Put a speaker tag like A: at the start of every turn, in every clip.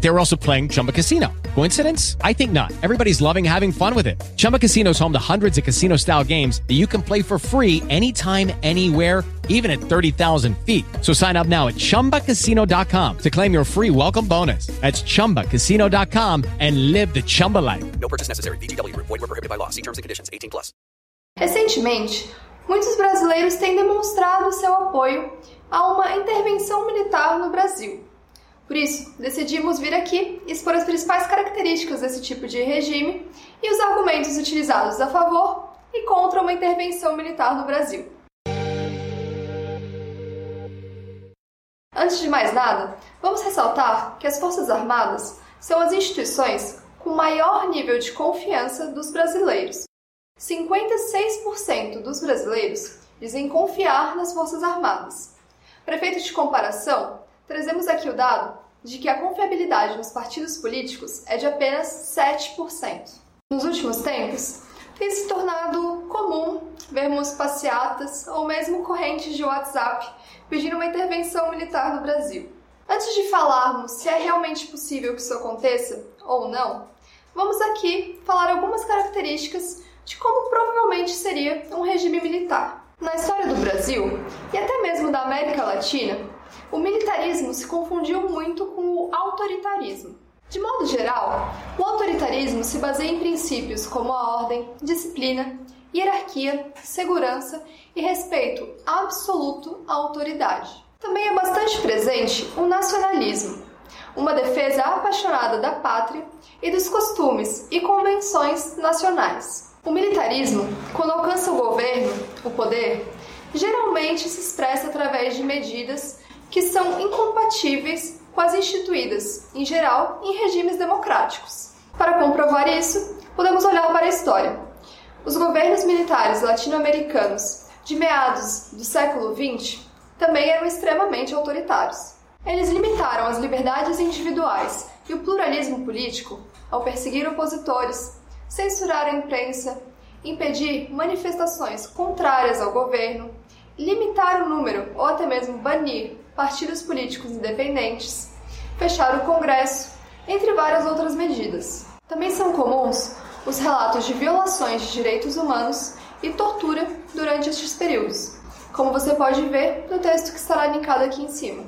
A: They were also playing Chumba Casino. Coincidence? I think not. Everybody's loving having fun with it. Chumba Casino is home to hundreds of casino-style games that you can play for free anytime, anywhere even at 30,000 feet. So sign up now at ChumbaCasino.com to claim your free welcome bonus. That's ChumbaCasino.com and live the Chumba life.
B: No purchase necessary. VGW. Void were prohibited by law. See terms and conditions. 18 plus.
C: Recentemente, muitos brasileiros têm demonstrado seu apoio a uma intervenção militar no Brasil. Por isso, decidimos vir aqui expor as principais características desse tipo de regime e os argumentos utilizados a favor e contra uma intervenção militar no Brasil. Antes de mais nada, vamos ressaltar que as Forças Armadas são as instituições com maior nível de confiança dos brasileiros. 56% dos brasileiros dizem confiar nas Forças Armadas. Para efeito de comparação, trazemos aqui o dado de que a confiabilidade nos partidos políticos é de apenas 7%. Nos últimos tempos, tem se tornado comum vermos passeatas ou mesmo correntes de WhatsApp pedindo uma intervenção militar no Brasil. Antes de falarmos se é realmente possível que isso aconteça ou não, vamos aqui falar algumas características de como provavelmente seria um regime militar. Na história do Brasil e até mesmo da América Latina, o militarismo se confundiu muito com o autoritarismo. De modo geral, o autoritarismo se baseia em princípios como a ordem, disciplina, hierarquia, segurança e respeito absoluto à autoridade. Também é bastante presente o nacionalismo, uma defesa apaixonada da pátria e dos costumes e convenções nacionais. O militarismo, quando alcança o governo, o poder, geralmente se expressa através de medidas que são incompatíveis com as instituídas, em geral, em regimes democráticos. Para comprovar isso, podemos olhar para a história. Os governos militares latino-americanos de meados do século XX também eram extremamente autoritários. Eles limitaram as liberdades individuais e o pluralismo político ao perseguir opositores, censurar a imprensa, impedir manifestações contrárias ao governo, limitar o número ou até mesmo banir partidos políticos independentes, fechar o Congresso, entre várias outras medidas. Também são comuns os relatos de violações de direitos humanos e tortura durante estes períodos, como você pode ver no texto que estará linkado aqui em cima.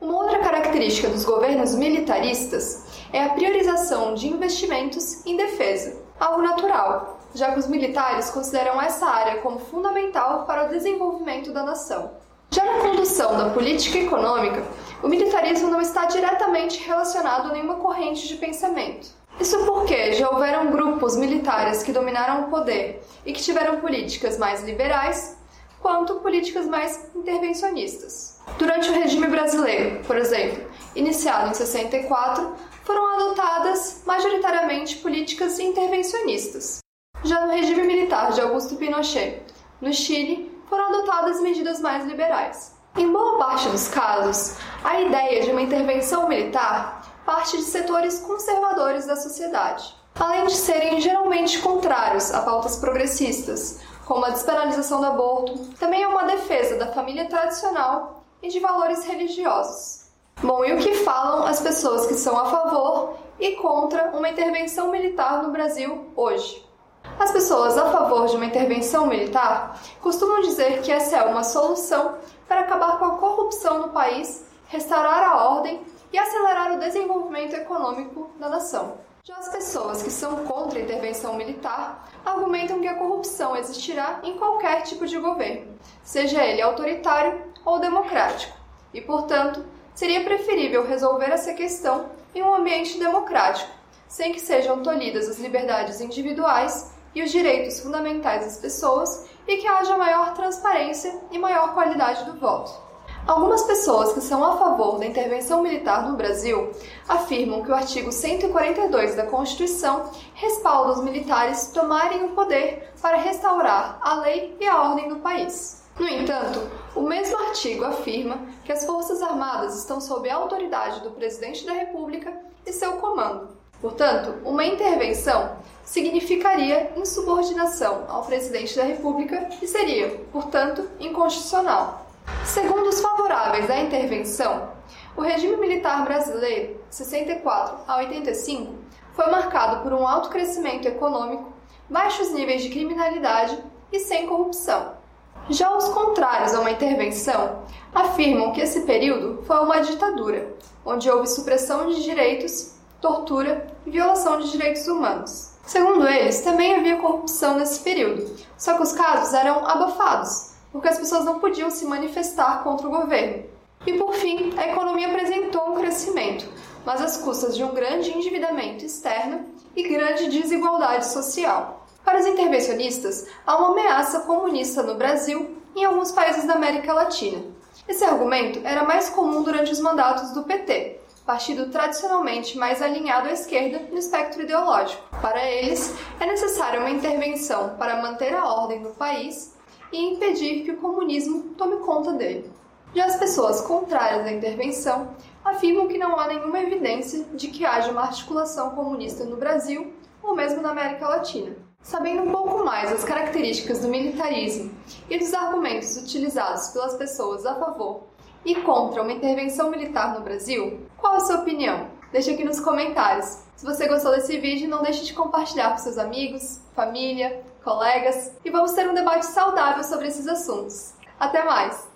C: Uma outra característica dos governos militaristas é a priorização de investimentos em defesa, algo natural, já que os militares consideram essa área como fundamental para o desenvolvimento da nação. Já na condução da política econômica, o militarismo não está diretamente relacionado a nenhuma corrente de pensamento. Isso porque já houveram grupos militares que dominaram o poder e que tiveram políticas mais liberais, quanto políticas mais intervencionistas. Durante o regime brasileiro, por exemplo, iniciado em 64, foram adotadas majoritariamente políticas intervencionistas. Já no regime militar de Augusto Pinochet, no Chile, foram adotadas medidas mais liberais. Em boa parte dos casos, a ideia de uma intervenção militar parte de setores conservadores da sociedade, além de serem geralmente contrários a pautas progressistas, como a despenalização do aborto, também é uma defesa da família tradicional e de valores religiosos. Bom, e o que falam as pessoas que são a favor e contra uma intervenção militar no Brasil hoje? As pessoas a favor de uma intervenção militar costumam dizer que essa é uma solução para acabar com a corrupção no país, restaurar a ordem e acelerar o desenvolvimento econômico da nação. Já as pessoas que são contra a intervenção militar argumentam que a corrupção existirá em qualquer tipo de governo, seja ele autoritário ou democrático, e, portanto, seria preferível resolver essa questão em um ambiente democrático, sem que sejam tolhidas as liberdades individuais e os direitos fundamentais das pessoas e que haja maior transparência e maior qualidade do voto. Algumas pessoas que são a favor da intervenção militar no Brasil afirmam que o artigo 142 da Constituição respalda os militares tomarem o poder para restaurar a lei e a ordem do país. No entanto, o mesmo artigo afirma que as Forças Armadas estão sob a autoridade do Presidente da República e seu comando. Portanto, uma intervenção significaria insubordinação ao Presidente da República e seria, portanto, inconstitucional. Segundo os favoráveis à intervenção, o regime militar brasileiro, 64 a 85, foi marcado por um alto crescimento econômico, baixos níveis de criminalidade e sem corrupção. Já os contrários a uma intervenção afirmam que esse período foi uma ditadura, onde houve supressão de direitos, tortura e violação de direitos humanos. Segundo eles, também havia corrupção nesse período, só que os casos eram abafados, porque as pessoas não podiam se manifestar contra o governo. E por fim, a economia apresentou um crescimento, mas às custas de um grande endividamento externo e grande desigualdade social. Para os intervencionistas, há uma ameaça comunista no Brasil e em alguns países da América Latina. Esse argumento era mais comum durante os mandatos do PT, partido tradicionalmente mais alinhado à esquerda no espectro ideológico. Para eles, é necessária uma intervenção para manter a ordem no país e impedir que o comunismo tome conta dele. Já as pessoas contrárias à intervenção afirmam que não há nenhuma evidência de que haja uma articulação comunista no Brasil ou mesmo na América Latina. Sabendo um pouco mais das características do militarismo e dos argumentos utilizados pelas pessoas a favor e contra uma intervenção militar no Brasil, qual a sua opinião? Deixe aqui nos comentários. Se você gostou desse vídeo, não deixe de compartilhar com seus amigos, família, colegas e vamos ter um debate saudável sobre esses assuntos. Até mais!